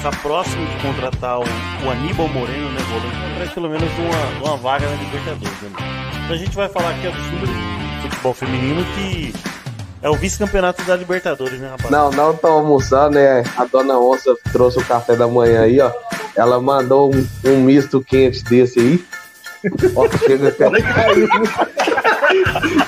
está próximo de contratar o, o Aníbal Moreno, né, volante, para pelo menos uma, uma vaga na Libertadores. Né? Então a gente vai falar aqui sobre futebol feminino que é o vice-campeonato da Libertadores, né, rapaz? Não, não tô almoçando, né? A dona Onça trouxe o café da manhã aí, ó. Ela mandou um, um misto quente desse aí. Ó, chega até.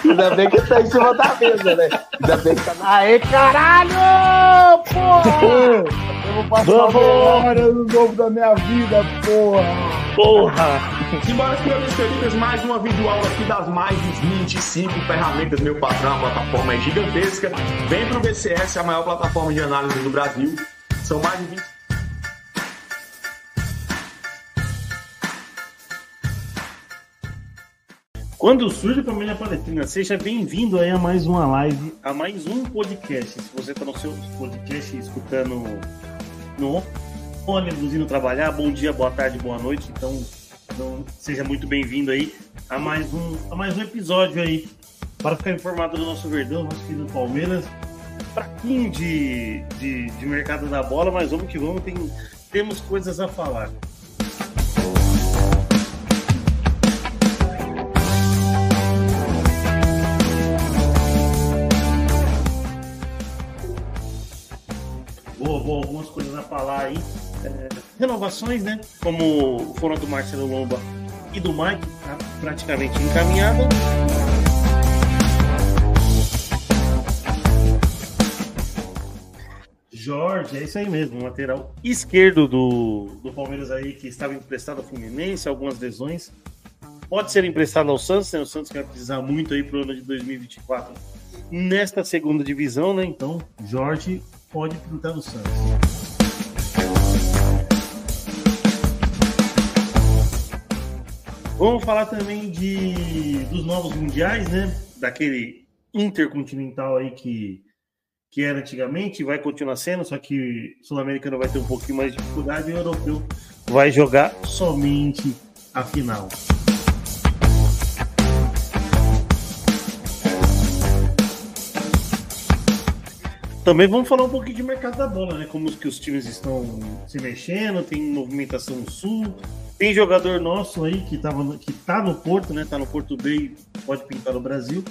Ainda bem que tá em cima da mesa, né? Ainda bem que tá na. Aê, caralho! Porra! Eu vou passar a memória no novo da minha vida, porra! Porra! Simbora, senhores queridos, mais uma videoaula aqui das mais de 25 ferramentas, meu patrão, a plataforma é gigantesca. Vem pro BCS, a maior plataforma de análise do Brasil. São mais de 20 Quando surge a família Palestrina, seja bem-vindo aí a mais uma live, a mais um podcast. Se você está no seu podcast escutando no ônibus indo trabalhar, bom dia, boa tarde, boa noite. Então, então seja muito bem-vindo aí a mais um a mais um episódio aí para ficar informado do nosso Verdão, nosso querido Palmeiras. Fraquinho de, de, de mercado da bola, mas vamos que vamos, tem, temos coisas a falar. Boa, algumas coisas a falar aí. É, renovações, né? Como foram do Marcelo Lomba e do Mike, tá praticamente encaminhada. Jorge, é isso aí mesmo, lateral esquerdo do, do Palmeiras aí, que estava emprestado ao Fluminense, algumas lesões. Pode ser emprestado ao Santos, né? O Santos vai precisar muito aí para o ano de 2024 nesta segunda divisão, né? Então, Jorge pode pintar no Santos. Vamos falar também de dos novos mundiais, né? Daquele intercontinental aí que, que era antigamente, vai continuar sendo, só que o sul-americano vai ter um pouquinho mais de dificuldade e o europeu vai jogar somente a final. Também vamos falar um pouquinho de mercado da bola, né? Como que os times estão se mexendo, tem movimentação no sul, tem jogador nosso aí que, tava, que tá no Porto, né? Tá no Porto Bay, pode pintar no Brasil.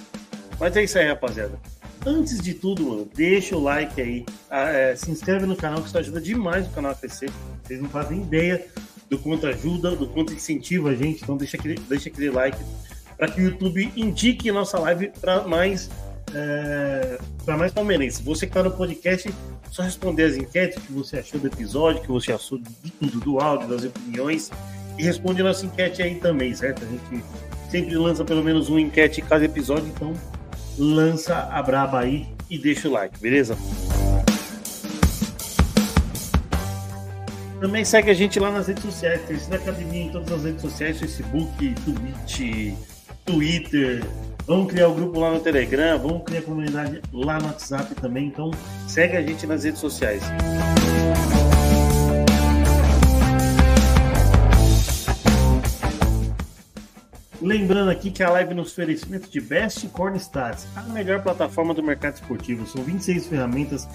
Mas é isso aí, rapaziada. Antes de tudo, mano, deixa o like aí, é, se inscreve no canal, que isso ajuda demais o canal a crescer. Vocês não fazem ideia do quanto ajuda, do quanto incentiva a gente, então deixa aquele, deixa aquele like para que o YouTube indique nossa live para mais é, para mais palmeirense. Você que está no podcast, só responder as enquetes que você achou do episódio, que você achou de tudo, do áudio, das opiniões, e responde a nossa enquete aí também, certo? A gente sempre lança pelo menos uma enquete em cada episódio, então lança a braba aí e deixa o like, beleza? Também segue a gente lá nas redes sociais, Terceira Academia em todas as redes sociais, Facebook, Twitch, Twitter, Vamos criar o um grupo lá no Telegram, vamos criar a comunidade lá no WhatsApp também. Então, segue a gente nas redes sociais. Lembrando aqui que a live nos oferecimento de Best Corn Stats, a melhor plataforma do mercado esportivo. São 26 ferramentas,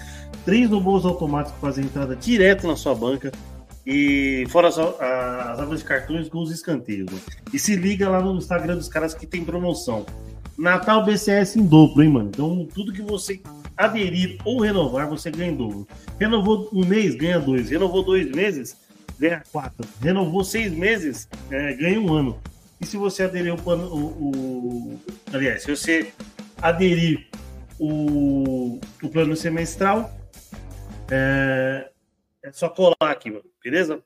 três robôs automáticos que fazem entrada direto na sua banca e fora as, as árvores de cartões com os escanteios. E se liga lá no Instagram dos caras que tem promoção. Natal BCS em dobro, hein, mano? Então, tudo que você aderir ou renovar, você ganha em dobro. Renovou um mês, ganha dois. Renovou dois meses, ganha quatro. Renovou seis meses, é, ganha um ano. E se você aderir o. O, o, aliás, se você aderir o, o plano semestral, é, é só colar aqui, mano, beleza?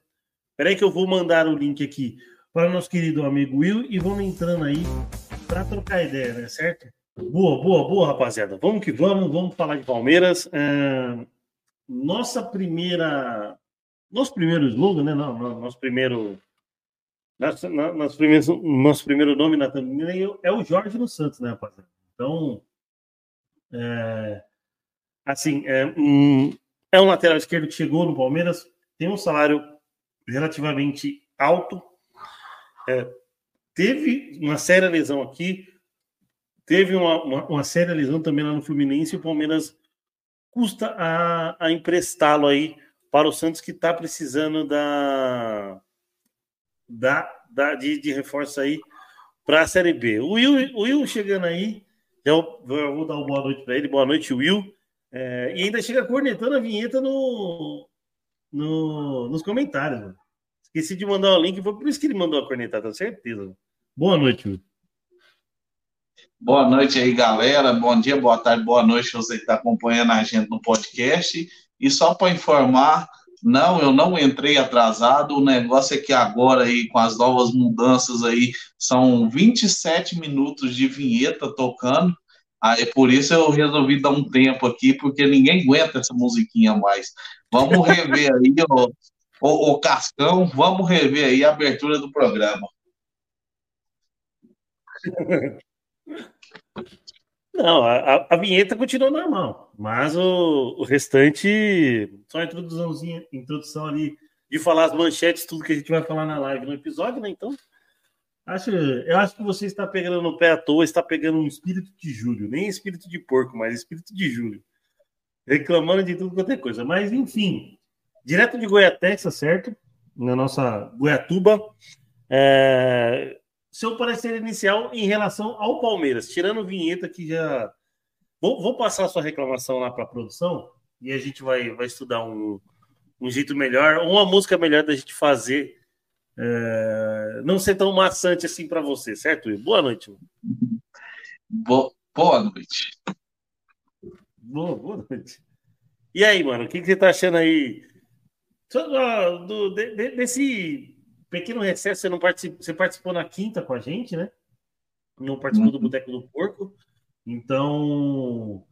Peraí que eu vou mandar o link aqui para o nosso querido amigo Will e vamos entrando aí para trocar ideia, né? Certo? Boa, boa, boa, rapaziada. Vamos que vamos, vamos falar de Palmeiras. É... Nossa primeira. Nosso primeiro slogan, né? Não, nosso primeiro. Nosso, nosso, primeiro, nosso primeiro nome na é o Jorge no Santos, né, rapaziada? Então. É... Assim, é um, é um lateral esquerdo que chegou no Palmeiras, tem um salário relativamente alto. É, teve uma séria lesão aqui, teve uma, uma, uma, séria lesão também lá no Fluminense, o Palmeiras custa a, a emprestá-lo aí para o Santos que está precisando da, da, da de, de reforço aí para a Série B. O Will, o Will chegando aí, já vou, vou dar uma boa noite para ele. Boa noite, Will. É, e ainda chega cornetando a vinheta no, no, nos comentários. Mano. Esqueci de mandar o link, foi por isso que ele mandou a cornetada, tenho certeza. Boa noite. Boa noite aí, galera. Bom dia, boa tarde, boa noite você que está acompanhando a gente no podcast. E só para informar, não, eu não entrei atrasado. O negócio é que agora aí, com as novas mudanças aí, são 27 minutos de vinheta tocando. Aí por isso eu resolvi dar um tempo aqui, porque ninguém aguenta essa musiquinha mais. Vamos rever aí, o, o, o Cascão, vamos rever aí a abertura do programa. Não, a, a vinheta continua normal, mas o, o restante, só a introduçãozinha, introdução ali de falar as manchetes, tudo que a gente vai falar na live no episódio, né? Então, acho, eu acho que você está pegando no pé à toa, está pegando um espírito de Júlio, nem espírito de porco, mas espírito de Júlio, reclamando de tudo quanto é coisa. Mas, enfim, direto de Goiatex, certo? Na nossa Goiatuba. É, seu parecer inicial em relação ao Palmeiras, tirando vinheta que já. Vou, vou passar a sua reclamação lá para a produção e a gente vai, vai estudar um, um jeito melhor, uma música melhor da gente fazer. É, não ser tão maçante assim para você, certo? Boa noite. Boa, boa noite. Boa, boa noite. E aí, mano, o que, que você tá achando aí do, do, de, desse pequeno recesso, você não participou, você participou na quinta com a gente, né? Não participou uhum. do Boteco do Porco. Então,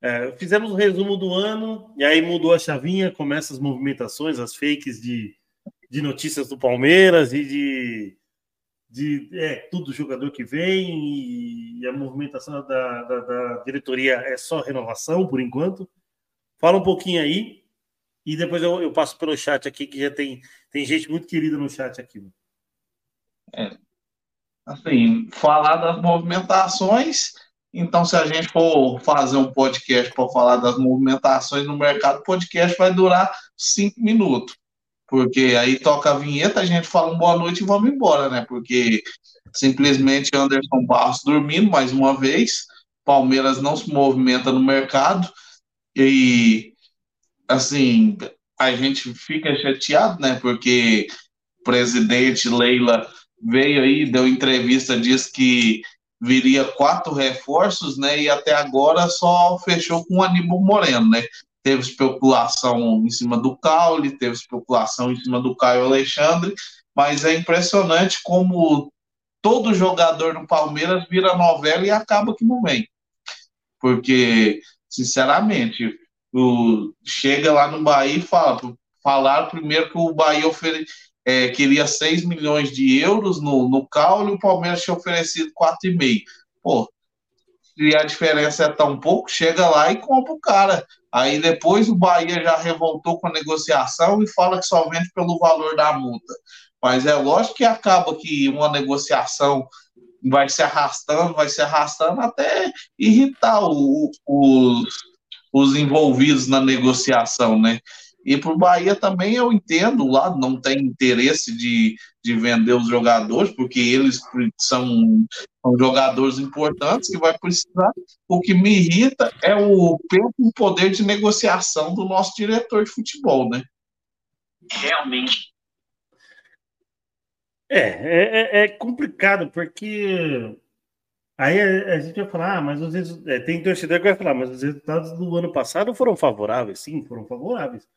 é, fizemos um resumo do ano, e aí mudou a chavinha, começa as movimentações, as fakes de, de notícias do Palmeiras e de, de é, tudo jogador que vem, e, a movimentação da, da, da diretoria é só renovação por enquanto. Fala um pouquinho aí, e depois eu, eu, passo pelo chat aqui, que já tem, tem gente muito querida no chat aqui. É. Assim, falar das movimentações. Então, se a gente for fazer um podcast para falar das movimentações no mercado, o podcast vai durar cinco minutos. Porque aí toca a vinheta, a gente fala um boa noite e vamos embora, né? Porque simplesmente Anderson Barros dormindo mais uma vez, Palmeiras não se movimenta no mercado e assim, a gente fica chateado, né? Porque o presidente Leila veio aí, deu entrevista, disse que viria quatro reforços, né? E até agora só fechou com o Aníbal Moreno, né? Teve especulação em cima do Caule, teve especulação em cima do Caio Alexandre, mas é impressionante como todo jogador do Palmeiras vira novela e acaba que não vem. Porque, sinceramente, o, chega lá no Bahia e fala, falaram primeiro que o Bahia ofere, é, queria 6 milhões de euros no, no caule e o Palmeiras tinha oferecido 4,5. Pô, se a diferença é tão pouco, chega lá e compra o cara. Aí depois o Bahia já revoltou com a negociação e fala que só vende pelo valor da multa. Mas é lógico que acaba que uma negociação vai se arrastando, vai se arrastando até irritar o, os, os envolvidos na negociação, né? E para o Bahia também eu entendo, lá não tem interesse de, de vender os jogadores, porque eles são, são jogadores importantes que vai precisar. O que me irrita é o pouco poder de negociação do nosso diretor de futebol, né? Realmente. É, é, é, é complicado, porque Aí a, a, gente vai falar, ah, mas os é, tem torcedor que vai falar, mas os resultados do ano passado foram favoráveis. Sim, foram favoráveis.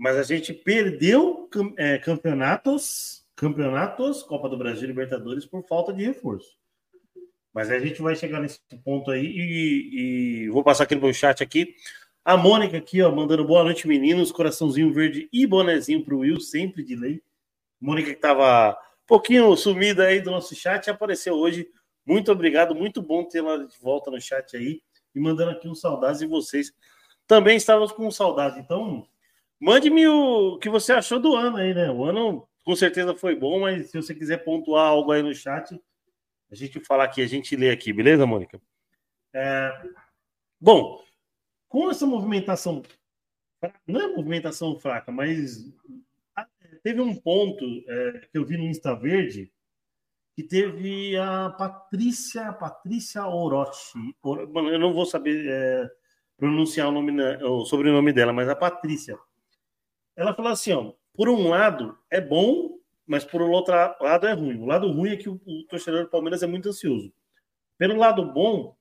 Mas a gente perdeu é, campeonatos, campeonatos, Copa do Brasil, Libertadores por falta de reforço. Mas a gente vai chegar nesse ponto aí e, e vou passar aqui no meu chat aqui. A Mônica aqui, ó, mandando boa noite, meninos, coraçãozinho verde e bonezinho para o Will, sempre de lei. Mônica que tava um pouquinho sumida aí do nosso chat, apareceu hoje muito obrigado, muito bom ter lá de volta no chat aí e mandando aqui um saudades de vocês. Também estávamos com saudade, então mande-me o que você achou do ano aí, né? O ano com certeza foi bom, mas se você quiser pontuar algo aí no chat, a gente fala aqui, a gente lê aqui, beleza, Mônica? É... Bom, com essa movimentação não é movimentação fraca, mas teve um ponto é, que eu vi no Insta Verde que teve a Patrícia Patrícia Orochi. Eu não vou saber é, pronunciar o, nome, o sobrenome dela, mas a Patrícia. Ela falou assim: ó, por um lado é bom, mas por outro lado é ruim. O lado ruim é que o, o torcedor do Palmeiras é muito ansioso. Pelo lado bom,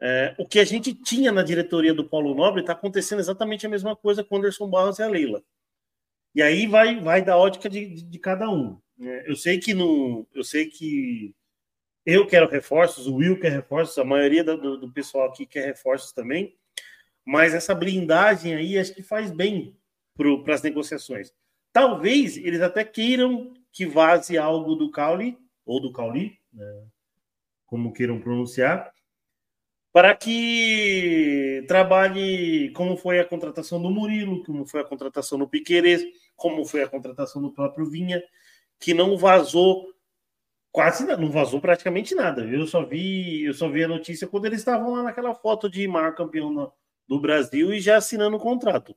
é, o que a gente tinha na diretoria do Paulo Nobre está acontecendo exatamente a mesma coisa com o Anderson Barros e a Leila. E aí vai, vai da ótica de, de, de cada um. É, eu sei que no, eu sei que eu quero reforços, o Will quer reforços, a maioria do, do pessoal aqui quer reforços também, mas essa blindagem aí acho que faz bem para as negociações. Talvez eles até queiram que vaze algo do Cauli, ou do Cauli, né, como queiram pronunciar, para que trabalhe como foi a contratação do Murilo, como foi a contratação do Piqueires, como foi a contratação do próprio Vinha, que não vazou quase não vazou praticamente nada. Eu só vi, eu só vi a notícia quando eles estavam lá naquela foto de maior campeão do Brasil e já assinando o contrato.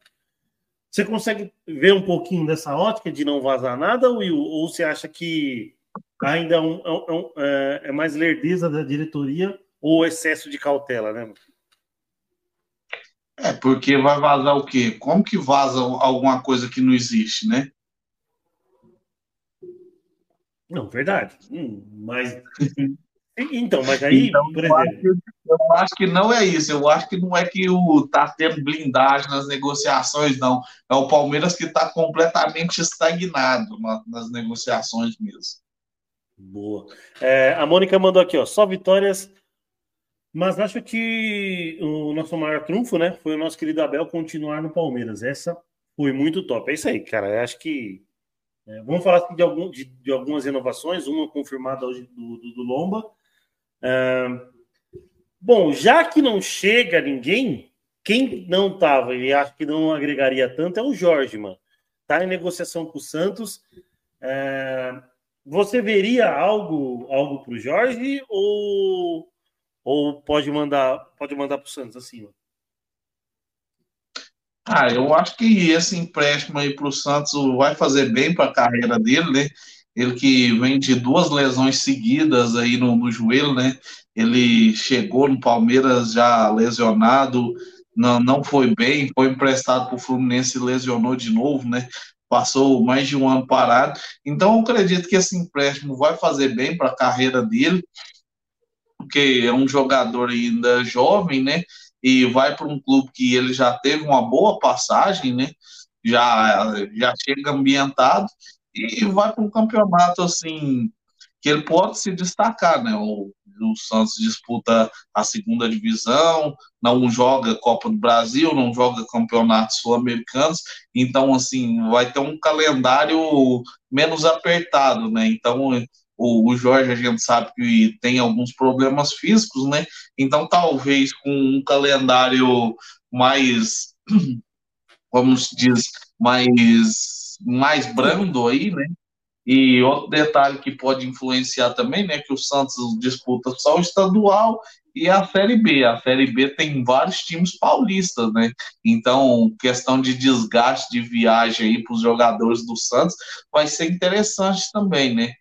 Você consegue ver um pouquinho dessa ótica de não vazar nada, Will? Ou você acha que ainda é, um, é, um, é, é mais lerdeza da diretoria ou excesso de cautela, né? É, porque vai vazar o quê? Como que vaza alguma coisa que não existe, né? Não, verdade. Hum, mas. Então, mas aí, então, por exemplo. Eu acho, que, não é isso. Eu acho que não é que o tá tendo blindagem nas negociações, não. É o Palmeiras que está completamente estagnado nas negociações mesmo. Boa. É, a Mônica mandou aqui, ó. Só vitórias mas acho que o nosso maior trunfo, né, foi o nosso querido Abel continuar no Palmeiras. Essa foi muito top. É isso aí, cara. Eu acho que. É, vamos falar de, algum, de, de, algumas inovações, uma confirmada hoje do, do, do Lomba. Bom, já que não chega ninguém, quem não estava e acho que não agregaria tanto é o Jorge, mano. Tá em negociação com o Santos. É, você veria algo algo para o Jorge ou ou pode mandar, pode mandar para o Santos acima? Ah, eu acho que esse empréstimo aí para o Santos vai fazer bem para a carreira dele, né? Ele que vem de duas lesões seguidas aí no, no joelho, né? Ele chegou no Palmeiras já lesionado, não, não foi bem, foi emprestado para o Fluminense e lesionou de novo, né? Passou mais de um ano parado. Então, eu acredito que esse empréstimo vai fazer bem para a carreira dele porque é um jogador ainda jovem, né? E vai para um clube que ele já teve uma boa passagem, né? Já, já chega ambientado e vai para um campeonato assim que ele pode se destacar, né? O, o Santos disputa a segunda divisão, não joga Copa do Brasil, não joga campeonatos sul-americanos, então assim vai ter um calendário menos apertado, né? Então o, o Jorge a gente sabe que tem alguns problemas físicos, né? Então talvez com um calendário mais, como se diz, mais, mais brando aí, né? E outro detalhe que pode influenciar também, né, que o Santos disputa só o estadual e a Série B. A Série B tem vários times paulistas, né? Então, questão de desgaste de viagem aí para os jogadores do Santos vai ser interessante também, né?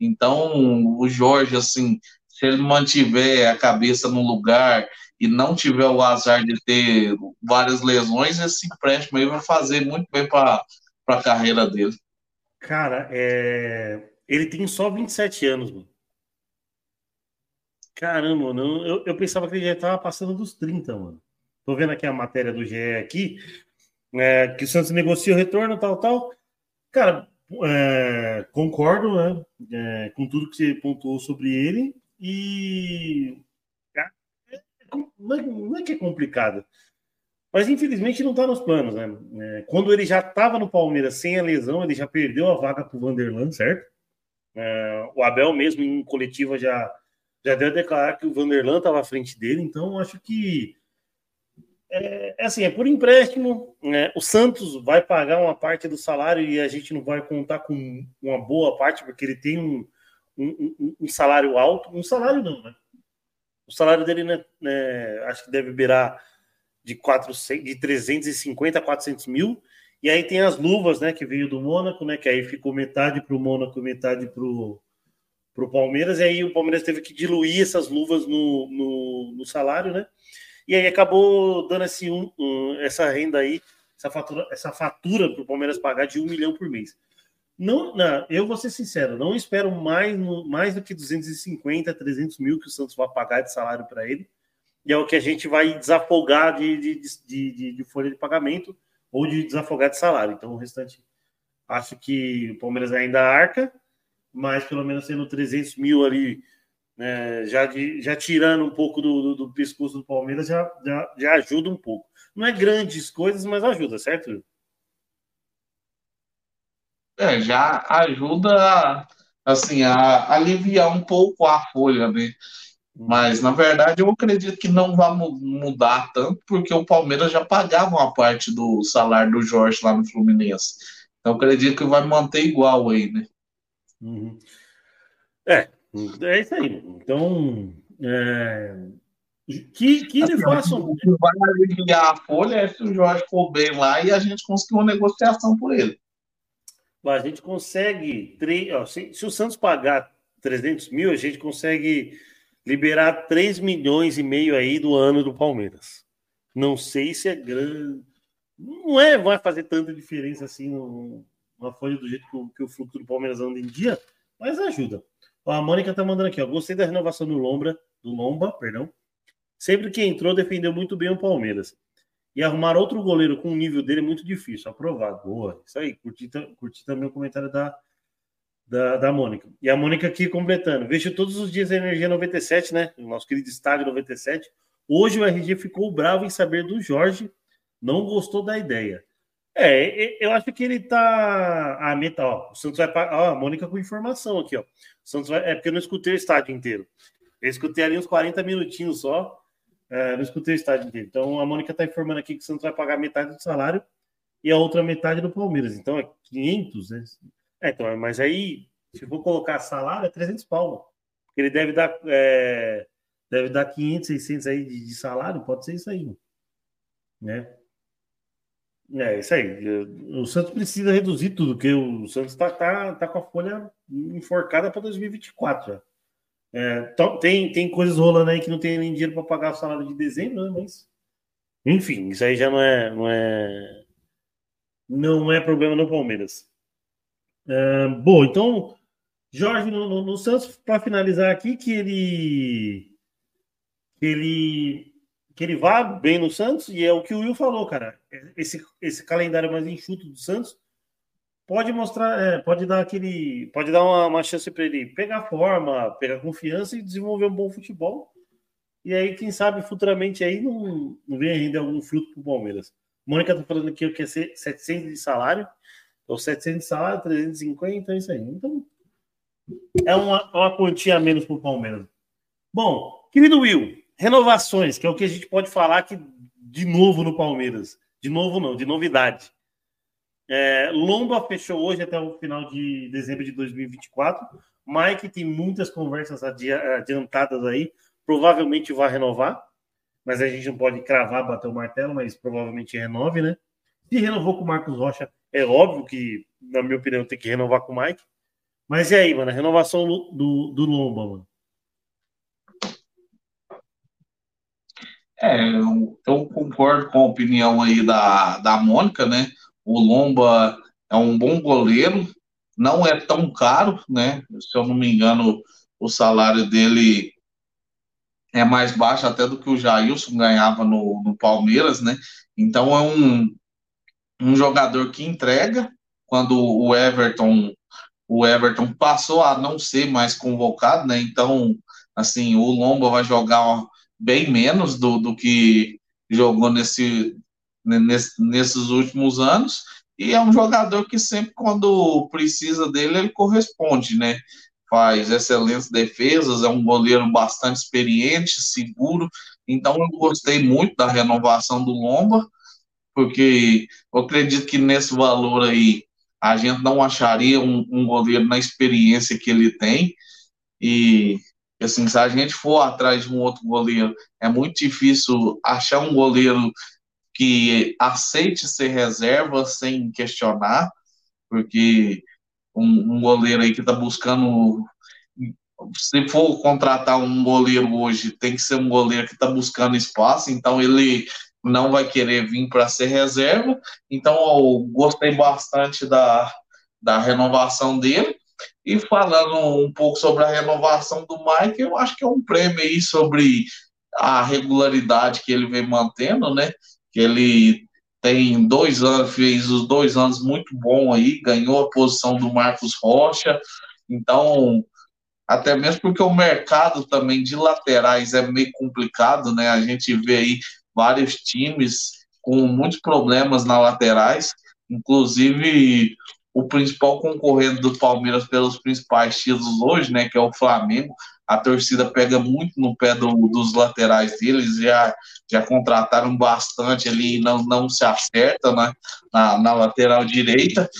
Então, o Jorge, assim, se ele mantiver a cabeça no lugar e não tiver o azar de ter várias lesões, esse empréstimo aí vai fazer muito bem para a carreira dele. Cara, é... ele tem só 27 anos, mano. Caramba, mano, eu, eu pensava que ele já estava passando dos 30, mano. Tô vendo aqui a matéria do GE aqui, é, que o Santos negocia o retorno, tal, tal. Cara, é, concordo né, é, com tudo que você pontuou sobre ele e é, é, não é que é complicado, mas infelizmente não está nos planos. Né? É, quando ele já estava no Palmeiras sem a lesão, ele já perdeu a vaga para o Vanderlan, certo? É, o Abel mesmo em coletiva já, já deu a declarar que o Vanderlan estava à frente dele, então acho que é, é, assim, é por empréstimo. Né? O Santos vai pagar uma parte do salário e a gente não vai contar com uma boa parte, porque ele tem um, um, um salário alto. Um salário não, né? O salário dele, né, né, acho que deve beirar de, 400, de 350 a 400 mil. E aí tem as luvas, né, que veio do Mônaco, né, que aí ficou metade para o Mônaco, metade para o Palmeiras. E aí o Palmeiras teve que diluir essas luvas no, no, no salário, né? E aí acabou dando esse, um, essa renda aí, essa fatura, essa fatura para o Palmeiras pagar de um milhão por mês. Não, não, eu vou ser sincero, não espero mais, mais do que 250, 300 mil que o Santos vai pagar de salário para ele. E é o que a gente vai desafogar de, de, de, de, folha de pagamento ou de desafogar de salário. Então, o restante, acho que o Palmeiras ainda arca, mas pelo menos sendo 300 mil ali, né, já, de, já tirando um pouco do, do, do pescoço do Palmeiras, já, já, já ajuda um pouco. Não é grandes coisas, mas ajuda, certo? É, já ajuda assim a aliviar um pouco a folha, né? Mas na verdade eu acredito que não vai mudar tanto, porque o Palmeiras já pagava uma parte do salário do Jorge lá no Fluminense. Então acredito que vai manter igual aí, né? Uhum. É, é isso aí. Então, é... que, que ele faça. O que vai aliviar a folha é se o Jorge for bem lá e a gente conseguir uma negociação por ele a gente consegue. Se, se, o Santos pagar 300 mil, a gente consegue liberar 3 milhões e meio aí do ano do Palmeiras. Não sei se é grande. Não é, vai fazer tanta diferença assim no, na folha do jeito que o, que o fluxo do Palmeiras anda em dia, mas ajuda. Ó, a Mônica tá mandando aqui, ó. Gostei da renovação do Lombra, do Lomba, perdão. Sempre que entrou, defendeu muito bem o Palmeiras. E arrumar outro goleiro com o nível dele é muito difícil. Aprovado. Boa. Isso aí. Curti, curti também o comentário da, da, da Mônica. E a Mônica aqui completando. Vejo todos os dias a Energia 97, né? O nosso querido estádio 97. Hoje o RG ficou bravo em saber do Jorge. Não gostou da ideia. É, eu acho que ele tá. A meta, ó. O Santos vai. Ó, a Mônica com informação aqui, ó. O Santos vai... É porque eu não escutei o estádio inteiro. Eu escutei ali uns 40 minutinhos só. É, não escutei o estádio inteiro. Então a Mônica está informando aqui que o Santos vai pagar metade do salário e a outra metade do Palmeiras. Então é 500, né? É, então, mas aí, se for colocar salário, é 300 pau. Ele deve dar, é, deve dar 500, 600 aí de, de, salário, pode ser isso aí. Né? É, isso aí. O Santos precisa reduzir tudo, porque o Santos está tá, tá com a folha enforcada para 2024 já. É, tem, tem coisas rolando aí que não tem nem dinheiro para pagar o salário de dezembro, né? Mas, enfim, isso aí já não é, não é, não é problema no Palmeiras. É, bom, então, Jorge no, no, no Santos, para finalizar aqui, que ele, que ele, que ele vá bem no Santos, e é o que o Will falou, cara. Esse, esse calendário mais enxuto do Santos pode mostrar, é, pode dar aquele, pode dar uma, uma chance para ele pegar forma, pegar confiança e desenvolver um bom futebol. E aí, quem sabe futuramente aí não, não venha render algum fruto para o Palmeiras. Mônica tá falando aqui que ia ser 700 de salário, ou 700 de salário, 350, é isso aí. Então, é uma, uma quantia a menos para o Palmeiras. Bom, querido Will, renovações, que é o que a gente pode falar aqui de novo no Palmeiras. De novo, não, de novidade. É, Lomba fechou hoje até o final de dezembro de 2024. Mike tem muitas conversas adiantadas aí. Provavelmente vai renovar, mas a gente não pode cravar, bater o martelo, mas provavelmente renove, né? Se renovou com o Marcos Rocha, é óbvio que, na minha opinião, tem que renovar com o Mike. Mas e aí, mano? A renovação do, do Lomba, mano? É, eu, eu, concordo com a opinião aí da, da Mônica, né? O Lomba é um bom goleiro, não é tão caro, né? Se eu não me engano, o salário dele é mais baixo até do que o Jailson ganhava no, no Palmeiras, né? Então é um, um jogador que entrega quando o Everton o Everton passou a não ser mais convocado, né? Então, assim, o Lomba vai jogar bem menos do, do que jogou nesse nesses últimos anos, e é um jogador que sempre, quando precisa dele, ele corresponde, né? Faz excelentes defesas, é um goleiro bastante experiente, seguro. Então, eu gostei muito da renovação do Lomba, porque eu acredito que nesse valor aí a gente não acharia um, um goleiro na experiência que ele tem. E assim, se a gente for atrás de um outro goleiro, é muito difícil achar um goleiro que aceite ser reserva sem questionar, porque um, um goleiro aí que está buscando. Se for contratar um goleiro hoje, tem que ser um goleiro que está buscando espaço, então ele não vai querer vir para ser reserva. Então, eu gostei bastante da, da renovação dele. E falando um pouco sobre a renovação do Mike, eu acho que é um prêmio aí sobre a regularidade que ele vem mantendo, né? Que ele tem dois anos, fez os dois anos muito bom aí, ganhou a posição do Marcos Rocha. Então, até mesmo porque o mercado também de laterais é meio complicado, né? A gente vê aí vários times com muitos problemas na laterais, inclusive o principal concorrente do Palmeiras pelos principais títulos hoje, né, que é o Flamengo. A torcida pega muito no pé do, dos laterais deles, já, já contrataram bastante ali não, não se acerta né, na, na lateral direita.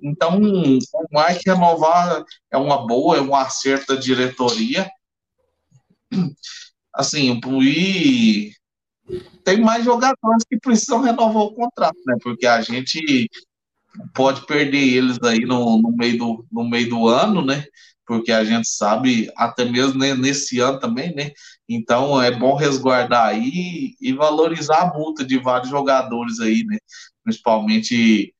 Então, o Mike renovar é uma boa, é um acerto da diretoria. Assim, e tem mais jogadores que precisam renovar o contrato, né? Porque a gente pode perder eles aí no, no, meio, do, no meio do ano, né? Porque a gente sabe, até mesmo nesse ano também, né? Então é bom resguardar aí e valorizar a multa de vários jogadores aí, né? Principalmente,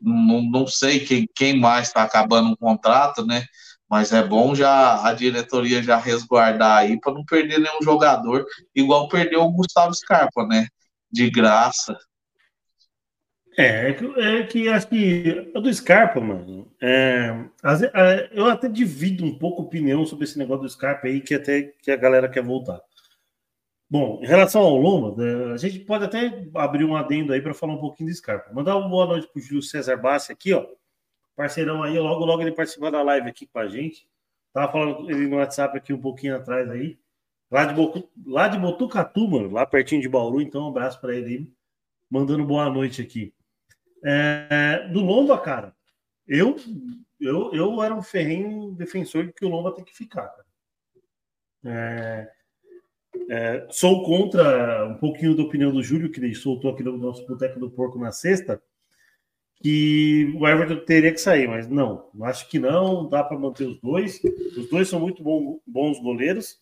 não, não sei quem, quem mais está acabando o contrato, né? Mas é bom já a diretoria já resguardar aí para não perder nenhum jogador, igual perdeu o Gustavo Scarpa, né? De graça. É, é que, é que acho que do Scarpa, mano, é, é, eu até divido um pouco a opinião sobre esse negócio do Scarpa aí, que até que a galera quer voltar. Bom, em relação ao Loma, né, a gente pode até abrir um adendo aí para falar um pouquinho do Scarpa. Mandar uma boa noite pro Júlio César Bassi aqui, ó. Parceirão aí, logo, logo ele participou da live aqui com a gente. Tava falando ele no WhatsApp aqui um pouquinho atrás aí. Lá de, lá de Botucatu, mano, lá pertinho de Bauru, então um abraço para ele aí. Mandando boa noite aqui. É, do Lomba, cara, eu, eu, eu era um ferrenho defensor de que o Lomba tem que ficar. É, é, sou contra um pouquinho da opinião do Júlio, que ele soltou aqui no nosso Boteco do Porco na sexta, que o Everton teria que sair, mas não, acho que não, dá para manter os dois. Os dois são muito bom, bons goleiros.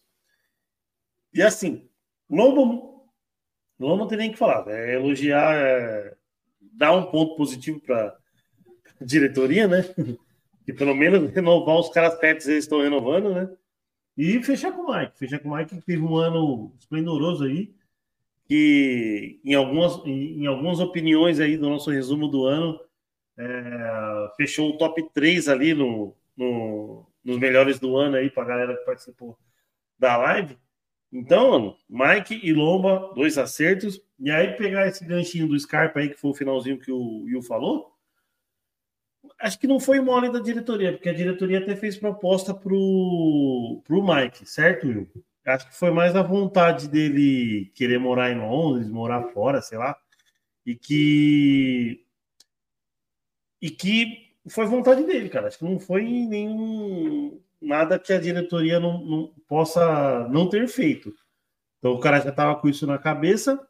E assim, Lomba, Lomba não tem nem que falar, é elogiar. É, dar um ponto positivo para a diretoria, né? Que pelo menos renovar os caras perto eles estão renovando, né? E fechar com o Mike. Fechar com o Mike que teve um ano esplendoroso aí. Que em algumas, em, algumas opiniões aí do nosso resumo do ano, é, fechou o top 3 ali no, no, nos melhores do ano aí para a galera que participou da live. Então, mano, Mike e Lomba, dois acertos. E aí pegar esse ganchinho do Scarpa aí, que foi o finalzinho que o Will falou, acho que não foi mole da diretoria, porque a diretoria até fez proposta pro, pro Mike, certo, Will? Acho que foi mais a vontade dele querer morar em Londres, morar fora, sei lá, e que e que foi vontade dele, cara. Acho que não foi nenhum nada que a diretoria não, não possa não ter feito. Então o cara já estava com isso na cabeça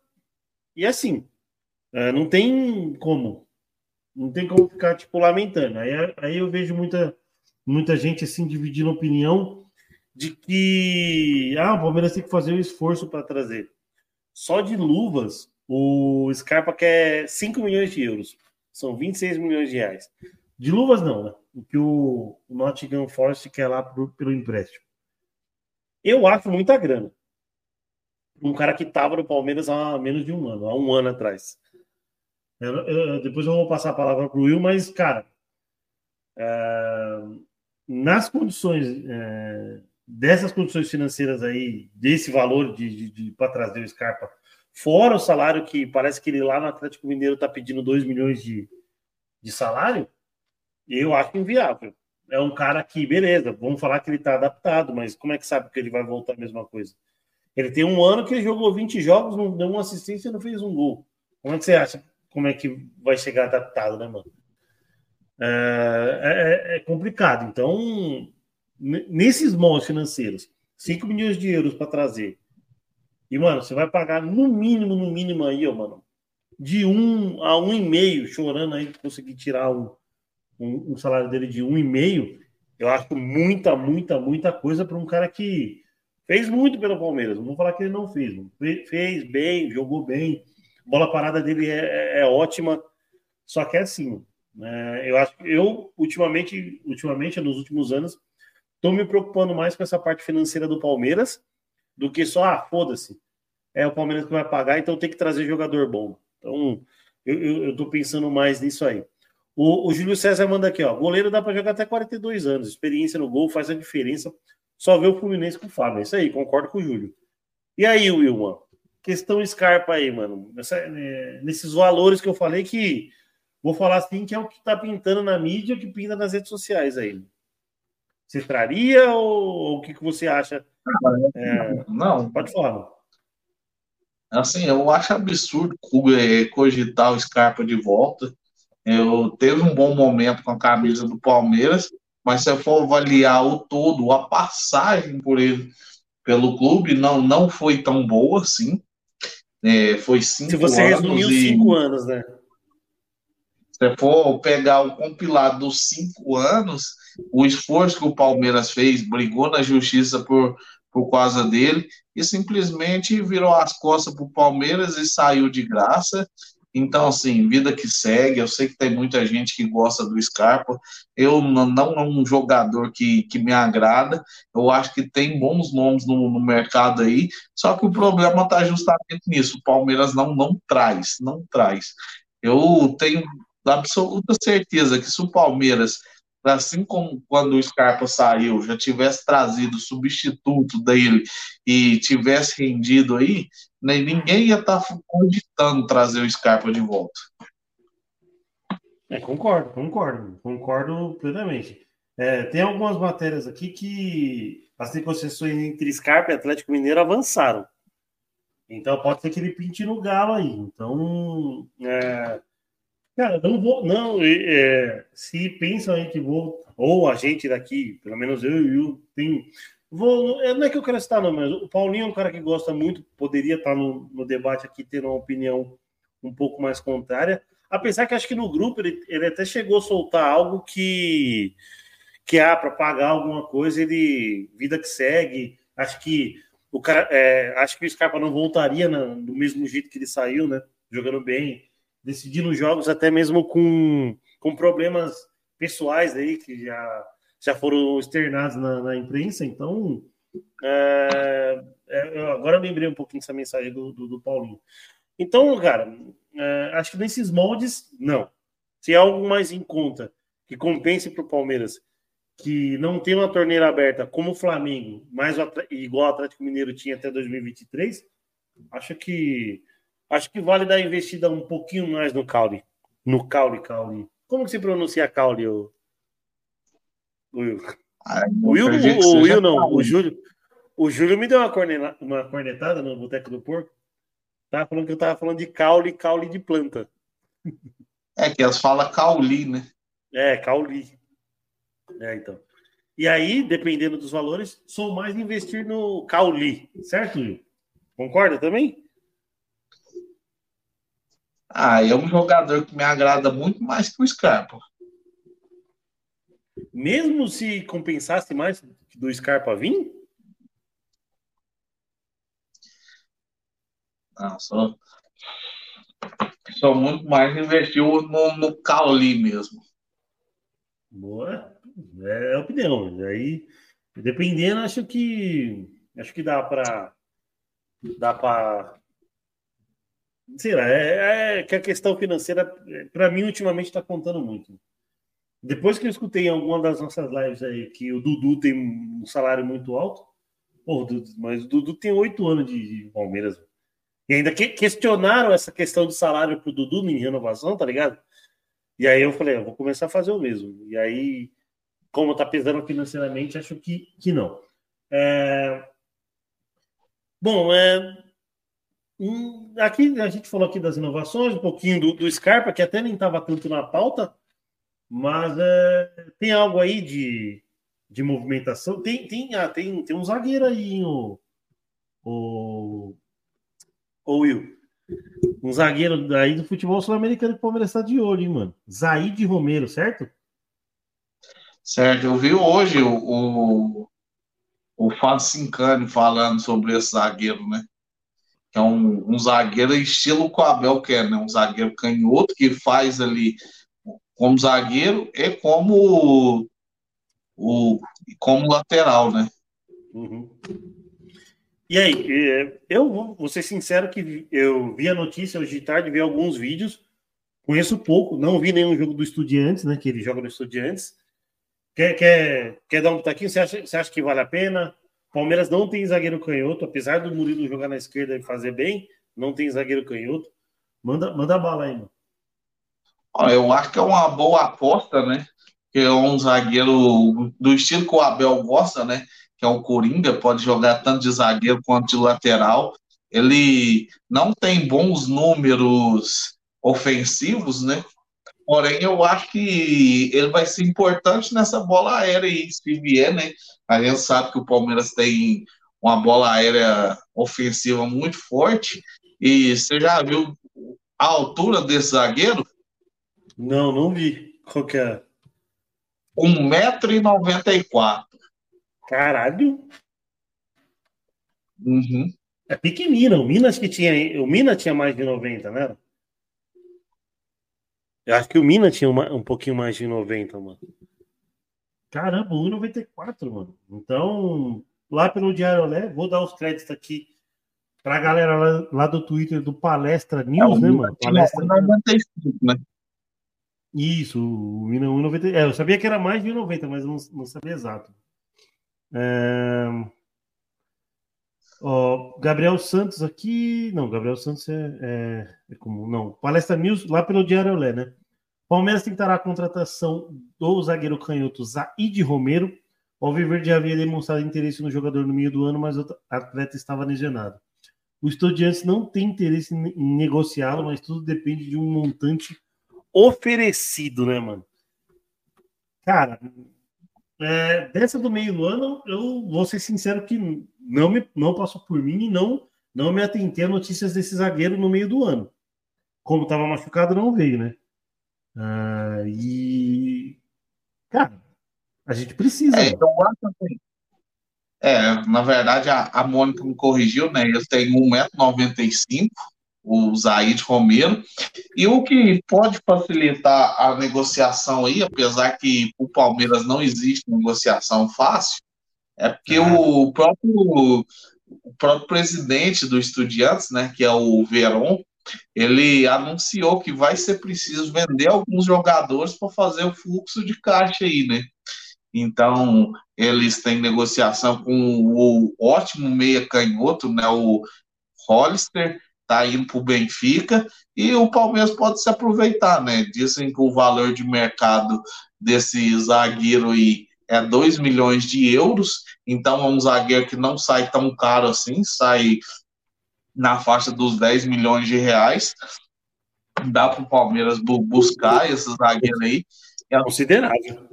e assim, é, não tem como. Não tem como ficar, tipo, lamentando. Aí, aí eu vejo muita, muita gente, assim, dividindo opinião de que ah, o Palmeiras tem que fazer um esforço para trazer. Só de luvas, o Scarpa quer 5 milhões de euros. São 26 milhões de reais. De luvas, não, né? O que o, Nottingham Forest quer lá pro, pelo empréstimo. Eu acho muita grana um cara que estava no Palmeiras há menos de um ano, há um ano atrás. Eu, eu, depois eu vou passar a palavra para o Will, mas, cara, é, nas condições, é, dessas condições financeiras aí, desse valor de, de, de para trazer o Scarpa, fora o salário que parece que ele lá no Atlético Mineiro está pedindo 2 milhões de, de salário, eu acho inviável. É um cara que, beleza, vamos falar que ele está adaptado, mas como é que sabe que ele vai voltar a mesma coisa? Ele tem um ano que ele jogou 20 jogos, não deu uma assistência e não fez um gol. Como é que você acha? Como é que vai chegar adaptado, né, mano? É, é, é complicado. Então, nesses moldes financeiros, 5 milhões de euros para trazer. E, mano, você vai pagar no mínimo, no mínimo aí, ó, mano, de um a um e meio, chorando aí, conseguir tirar um, um, um salário dele de um e meio, eu acho muita, muita, muita coisa para um cara que fez muito pelo Palmeiras. Não vou falar que ele não fez, fez bem, jogou bem, a bola parada dele é, é, é ótima, só que é assim. Né? Eu acho eu ultimamente, ultimamente, nos últimos anos, estou me preocupando mais com essa parte financeira do Palmeiras do que só, ah, foda-se, é o Palmeiras que vai pagar, então tem que trazer jogador bom. Então, eu, estou pensando mais nisso aí. O, o, Júlio César manda aqui, ó. Goleiro dá para jogar até 42 anos. Experiência no gol faz a diferença. Só vê o Fluminense com o Fábio. É isso aí, concordo com o Júlio. E aí, Wilman? Questão Scarpa aí, mano. Essa, é, nesses valores que eu falei que vou falar assim que é o que tá pintando na mídia, que pinta nas redes sociais aí. Você traria ou, o que, que você acha? É, não. Pode falar. Assim, eu acho absurdo é, cogitar o Scarpa de volta. Eu teve um bom momento com a camisa do Palmeiras, mas se eu for avaliar o todo, a passagem por ele pelo clube não, não foi tão boa assim. É, foi cinco Se você resumiu e... cinco anos, né? Se for pegar o compilado dos cinco anos, o esforço que o Palmeiras fez, brigou na justiça por, por causa dele, e simplesmente virou as costas para o Palmeiras e saiu de graça. Então, assim, vida que segue. Eu sei que tem muita gente que gosta do Scarpa. Eu não, não é um jogador que, que me agrada. Eu acho que tem bons nomes no, no mercado aí. Só que o problema está justamente nisso. O Palmeiras não, não traz, não traz. Eu tenho absoluta certeza que se o Palmeiras assim como quando o Scarpa saiu, já tivesse trazido substituto dele e tivesse rendido aí, né, ninguém ia estar tá cogitando trazer o Scarpa de volta. É, concordo, concordo, concordo plenamente. É, tem algumas matérias aqui que as negociações entre Scarpa e Atlético Mineiro avançaram. Então pode ser que ele pinte no galo aí. Então, é, Cara, não vou. Não, é, se pensam aí que vou. Ou a gente daqui, pelo menos eu e o tem. Vou, é, não é que eu quero estar, não, mas o Paulinho é um cara que gosta muito, poderia estar no, no debate aqui, tendo uma opinião um pouco mais contrária. Apesar que acho que no grupo ele, ele até chegou a soltar algo que. que ah, para pagar alguma coisa, ele. Vida que segue. Acho que o cara. É, acho que o Scarpa não voltaria na, do mesmo jeito que ele saiu, né? Jogando bem decidindo jogos até mesmo com, com problemas pessoais aí que já, já foram externados na, na imprensa. Então, é, é, agora eu lembrei um pouquinho dessa mensagem do, do, do Paulinho. Então, cara, é, acho que nesses moldes, não. Se é algo mais em conta que compense para o Palmeiras, que não tem uma torneira aberta como o Flamengo, mais igual o Atlético Mineiro tinha até 2023, acho que Acho que vale dar investida um pouquinho mais no caule. No caule, caule. Como que se pronuncia caule, o Will? Ai, o Will, o, o Will não, o Júlio. O Júlio me deu uma, corneta, uma cornetada no Boteco do Porco. Tava falando que eu tava falando de caule, caule de planta. É que elas falam cauli, né? É, cauli. É, então. E aí, dependendo dos valores, sou mais investir no cauli, certo, Will? Concorda também? Ah, é um jogador que me agrada muito mais que o Scarpa. Mesmo se compensasse mais do Scarpa vir? Não, só, só muito mais investiu no, no Cauli mesmo. Boa, é a opinião. Aí, dependendo, acho que acho que dá para dá para sei lá, é, é que a questão financeira, para mim, ultimamente está contando muito. Depois que eu escutei em alguma das nossas lives aí que o Dudu tem um salário muito alto, mas o Dudu tem oito anos de, de Palmeiras. E ainda que, questionaram essa questão do salário pro Dudu em renovação, tá ligado? E aí eu falei, eu vou começar a fazer o mesmo. E aí, como tá pesando financeiramente, acho que, que não. É... Bom, é, Hum, aqui a gente falou aqui das inovações, um pouquinho do, do Scarpa, que até nem estava tanto na pauta, mas é, tem algo aí de, de movimentação. Tem, tem, ah, tem, tem um zagueiro aí, o, o, o Will. Um zagueiro daí do futebol sul-americano que o Palmeiras está de olho, hein, mano? Zaid Romero, certo? Certo, eu vi hoje o, o, o Fábio Sincani falando sobre esse zagueiro, né? Que é um, um zagueiro estilo que o Abel quer, né? Um zagueiro canhoto que faz ali como zagueiro e como o, como lateral, né? Uhum. E aí, é, eu vou ser sincero que eu vi a notícia hoje de tarde, vi alguns vídeos, conheço pouco, não vi nenhum jogo do Estudiantes, né? Que ele joga no Estudiantes. Quer, quer, quer dar um taquinho? Você acha, você acha que vale a pena? Palmeiras não tem zagueiro canhoto, apesar do Murilo jogar na esquerda e fazer bem, não tem zagueiro canhoto. Manda, manda bala aí, mano. Eu acho que é uma boa aposta, né? Que é um zagueiro do estilo que o Abel gosta, né? Que é o Coringa, pode jogar tanto de zagueiro quanto de lateral. Ele não tem bons números ofensivos, né? Porém, eu acho que ele vai ser importante nessa bola aérea aí, se vier, né? A gente sabe que o Palmeiras tem uma bola aérea ofensiva muito forte. E você já viu a altura desse zagueiro? Não, não vi. Qual que é? 1,94m. Caralho! Uhum. É pequenino. O Minas que tinha. O Minas tinha mais de 90, né? Eu acho que o Minas tinha uma, um pouquinho mais de 90, mano. Caramba, 1,94, mano. Então, lá pelo Diário Olé, vou dar os créditos aqui pra galera lá, lá do Twitter do Palestra News, é, né, mano? Palestra 95, né? Isso, o Minas 1,90. É, eu sabia que era mais de 1,90, mas não, não sabia exato. É... Ó, Gabriel Santos aqui. Não, Gabriel Santos é, é, é como. Não, Palestra News lá pelo Diário Olé, né? Palmeiras tentará a contratação do zagueiro canhoto Zaid Romero. O Alviverde havia demonstrado interesse no jogador no meio do ano, mas o atleta estava lesionado. O Estudiantes não tem interesse em negociá-lo, mas tudo depende de um montante oferecido, né, mano? Cara, é, dessa do meio do ano, eu vou ser sincero que não me não passou por mim e não não me atentei a notícias desse zagueiro no meio do ano. Como estava machucado, não veio, né? Ah, e cara, a gente precisa. É, então, assim, é, na verdade, a, a Mônica me corrigiu, né? Eu tenho 1,95m, o Zaid Romero. E o que pode facilitar a negociação aí, apesar que o Palmeiras não existe negociação fácil, é porque uhum. o próprio o próprio presidente do Estudiantes, né, que é o Veron, ele anunciou que vai ser preciso vender alguns jogadores para fazer o fluxo de caixa aí, né? Então, eles têm negociação com o ótimo meia canhoto, né, o Hollister, tá indo para o Benfica e o Palmeiras pode se aproveitar, né? Dizem que o valor de mercado desse zagueiro aí é 2 milhões de euros, então é um zagueiro que não sai tão caro assim, sai na faixa dos 10 milhões de reais. Dá para o Palmeiras buscar esse zagueiro aí. É considerável.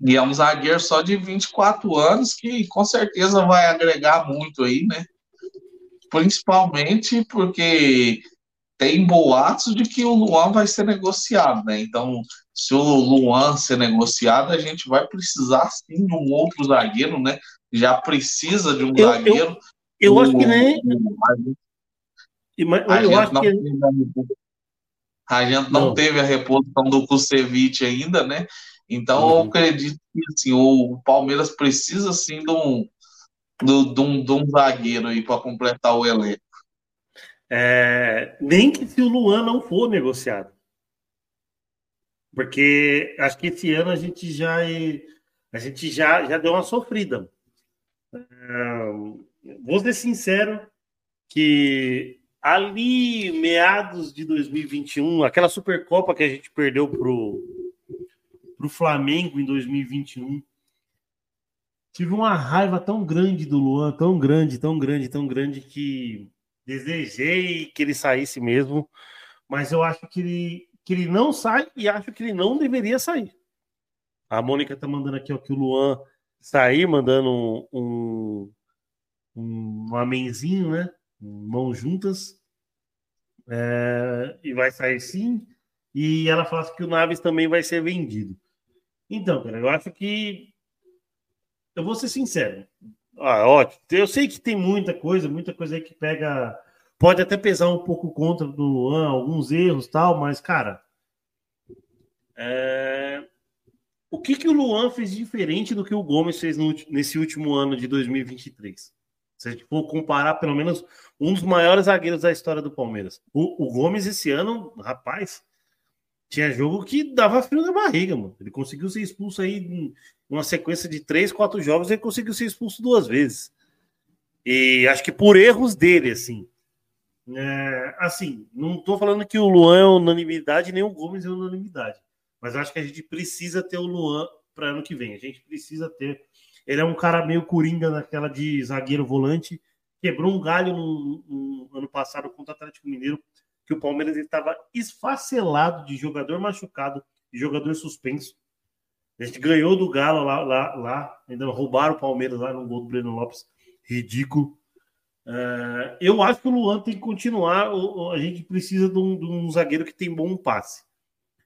E é um zagueiro só de 24 anos que com certeza vai agregar muito aí, né? principalmente porque tem boatos de que o Luan vai ser negociado, né? Então, se o Luan ser negociado, a gente vai precisar sim de um outro zagueiro, né? Já precisa de um eu, zagueiro. Eu, eu acho que nem. A gente, eu acho que... a gente não, não, teve a reposição do Kusevich ainda, né? Então, uhum. eu acredito que assim, o Palmeiras precisa sim de um, do, de, um, de um zagueiro aí para completar o elenco. É, nem que se o Luan não for negociado. Porque acho que esse ano a gente já a gente já, já deu uma sofrida. É, vou ser sincero que ali meados de 2021, aquela Supercopa que a gente perdeu pro pro Flamengo em 2021, tive uma raiva tão grande do Luan, tão grande, tão grande, tão grande, que desejei que ele saísse mesmo, mas eu acho que ele, que ele não sai e acho que ele não deveria sair. A Mônica tá mandando aqui ó, que o Luan sair, mandando um, um, um amenzinho, né? Mãos juntas. É, e vai sair sim. E ela fala que o Naves também vai ser vendido. Então, cara, eu acho que. Eu vou ser sincero. Ah, ótimo. Eu sei que tem muita coisa, muita coisa aí que pega. Pode até pesar um pouco contra do Luan, alguns erros tal, mas, cara. É... O que, que o Luan fez diferente do que o Gomes fez no, nesse último ano de 2023? Se a gente for comparar, pelo menos, um dos maiores zagueiros da história do Palmeiras. O, o Gomes, esse ano, rapaz, tinha jogo que dava frio na barriga, mano. Ele conseguiu ser expulso aí em uma sequência de três, quatro jogos, ele conseguiu ser expulso duas vezes. E acho que por erros dele, assim. É, assim, não tô falando que o Luan é unanimidade, nem o Gomes é unanimidade. Mas acho que a gente precisa ter o Luan para ano que vem. A gente precisa ter. Ele é um cara meio coringa naquela de zagueiro volante. Quebrou um galho no, no ano passado contra o Atlético Mineiro, que o Palmeiras estava esfacelado de jogador machucado e jogador suspenso. A gente ganhou do Galo lá, lá, lá ainda roubaram o Palmeiras lá no gol do Breno Lopes. Ridículo. Uh, eu acho que o Luan tem que continuar. A gente precisa de um, de um zagueiro que tem bom passe.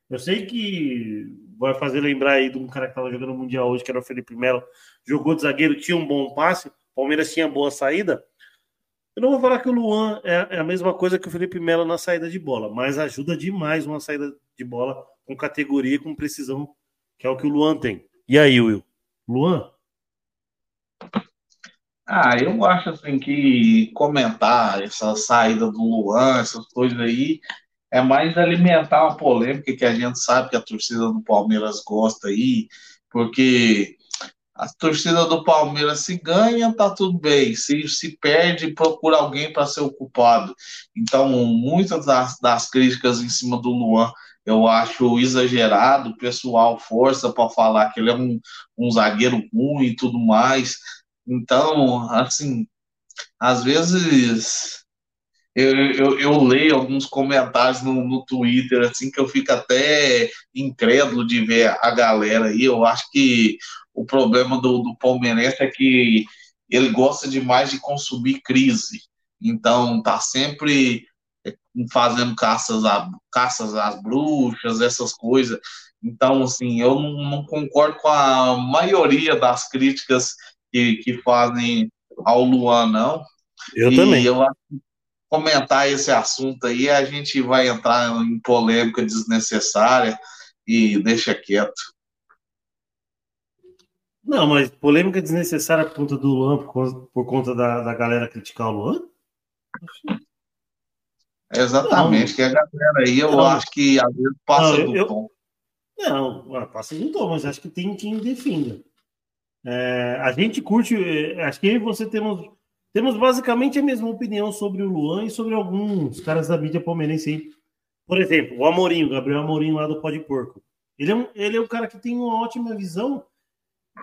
Eu sei que vai fazer lembrar aí de um cara que estava jogando no Mundial hoje, que era o Felipe Melo, jogou de zagueiro, tinha um bom passe, Palmeiras tinha boa saída. Eu não vou falar que o Luan é, é a mesma coisa que o Felipe Melo na saída de bola, mas ajuda demais uma saída de bola com categoria com precisão, que é o que o Luan tem. E aí, Will? Luan? Ah, eu acho assim que comentar essa saída do Luan, essas coisas aí, é mais alimentar uma polêmica que a gente sabe que a torcida do Palmeiras gosta aí, porque a torcida do Palmeiras se ganha, tá tudo bem. Se se perde, procura alguém para ser ocupado. Então, muitas das, das críticas em cima do Luan eu acho exagerado. O pessoal força para falar que ele é um, um zagueiro ruim e tudo mais. Então, assim, às vezes eu, eu, eu, leio alguns comentários no, no Twitter, assim, que eu fico até incrédulo de ver a galera aí. Eu acho que o problema do, do palmeirense é que ele gosta demais de consumir crise. Então, tá sempre fazendo caças, a, caças às bruxas, essas coisas. Então, assim, eu não, não concordo com a maioria das críticas que, que fazem ao Luan, não. Eu e também. Eu acho comentar esse assunto aí, a gente vai entrar em polêmica desnecessária e deixa quieto. Não, mas polêmica desnecessária por conta do Luan, por conta, por conta da, da galera criticar o Luan? Exatamente, não. que a galera aí eu não. acho que às vezes passa não, eu, do eu, tom. Não, passa do tom, mas acho que tem quem defenda. É, a gente curte, é, acho que eu e você temos temos basicamente a mesma opinião sobre o Luan e sobre alguns caras da mídia palmeirense aí. Por exemplo, o Amorim, o Gabriel Amorim lá do Pode Porco. Ele é, um, ele é um cara que tem uma ótima visão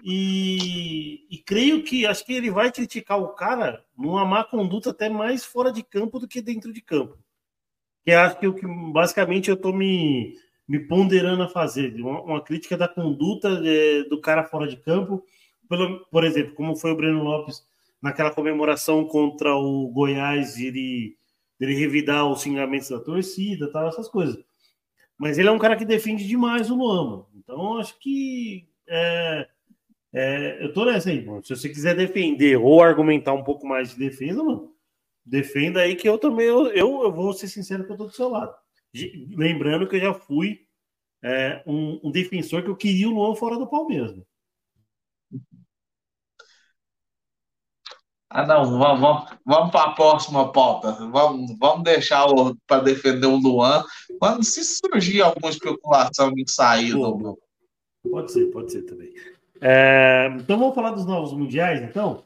e, e, creio que acho que ele vai criticar o cara numa má conduta até mais fora de campo do que dentro de campo. Que acho que o que basicamente eu estou me, me ponderando a fazer, uma, uma crítica da conduta é, do cara fora de campo. Pelo, por exemplo, como foi o Breno Lopes naquela comemoração contra o Goiás, ele, ele revidar os xingamentos da torcida, tal, essas coisas. Mas ele é um cara que defende demais o Luan. Então, acho que é, é, eu tô nessa aí, mano. Se você quiser defender ou argumentar um pouco mais de defesa, mano, defenda aí que eu também, eu, eu, eu vou ser sincero que eu tô do seu lado. Lembrando que eu já fui é, um, um, defensor que eu queria o Luan fora do Palmeiras. Né? Ah, não, vamos, vamos, vamos para a próxima pauta. Vamos, vamos deixar para defender o Luan. Quando se surgir alguma especulação de saída. Do... Pode ser, pode ser também. É, então vamos falar dos novos mundiais, então?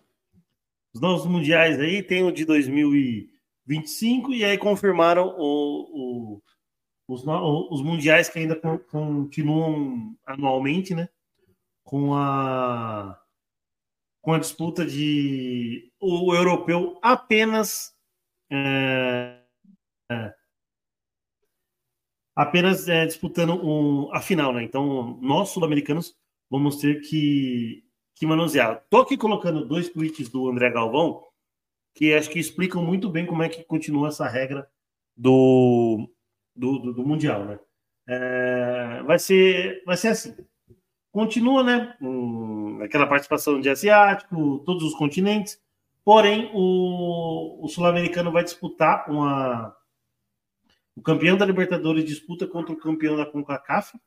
Os novos mundiais aí tem o de 2025 e aí confirmaram o, o, os, os mundiais que ainda continuam anualmente, né? Com a com a disputa de o europeu apenas é, é, apenas é, disputando um, a final, né? Então nós sul-americanos vamos ter que, que manusear. Tô aqui colocando dois tweets do André Galvão que acho que explicam muito bem como é que continua essa regra do, do, do, do Mundial, né? É, vai, ser, vai ser assim. Continua, né? Aquela participação de asiático, todos os continentes. Porém, o, o sul-americano vai disputar uma. O campeão da Libertadores disputa contra o campeão da CONCACAF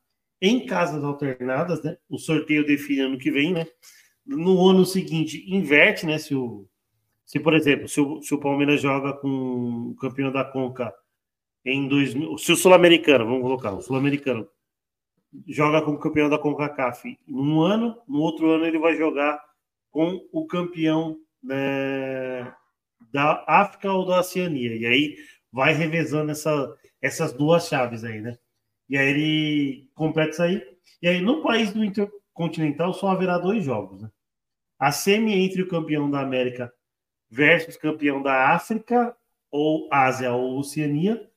em casas alternadas, né? O sorteio define ano que vem, né? No ano seguinte, inverte, né? Se, o, se por exemplo, se o, se o Palmeiras joga com o campeão da Conca em 2000, se o Sul-Americano, vamos colocar, o Sul-Americano joga com o campeão da CONCACAF num ano, no outro ano ele vai jogar com o campeão né, da África ou da Oceania. E aí vai revezando essa, essas duas chaves aí, né? E aí ele completa isso aí. E aí no país do Intercontinental só haverá dois jogos, né? A semi entre o campeão da América versus campeão da África ou Ásia ou Oceania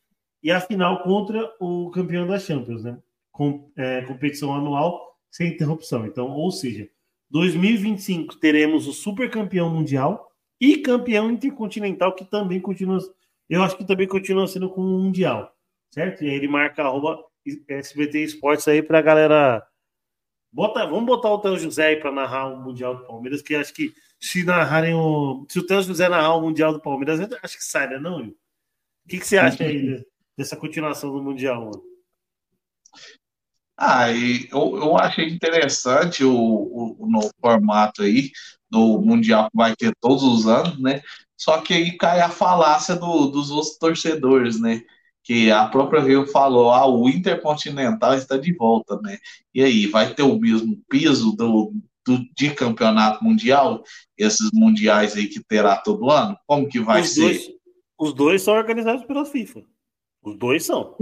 e a final contra o campeão da Champions, né? Com, é, competição anual sem interrupção. Então, ou seja, 2025 teremos o super campeão mundial e campeão intercontinental, que também continua, eu acho que também continua sendo com o mundial, certo? E aí ele marca arroba SBT Esportes aí pra galera. Bota, vamos botar o Teo José aí para narrar o Mundial do Palmeiras, que acho que se narrarem o. Se o Teo José narrar o Mundial do Palmeiras, acho que sai, né, não, O que, que você acha aí dessa continuação do Mundial, mano? Ah, e eu, eu achei interessante o, o, o novo formato aí do Mundial que vai ter todos os anos, né? Só que aí cai a falácia do, dos outros torcedores, né? Que a própria Rio falou, ah, o Intercontinental está de volta, né? E aí, vai ter o mesmo peso do, do, de campeonato mundial, esses mundiais aí que terá todo ano? Como que vai os ser? Dois, os dois são organizados pela FIFA. Os dois são.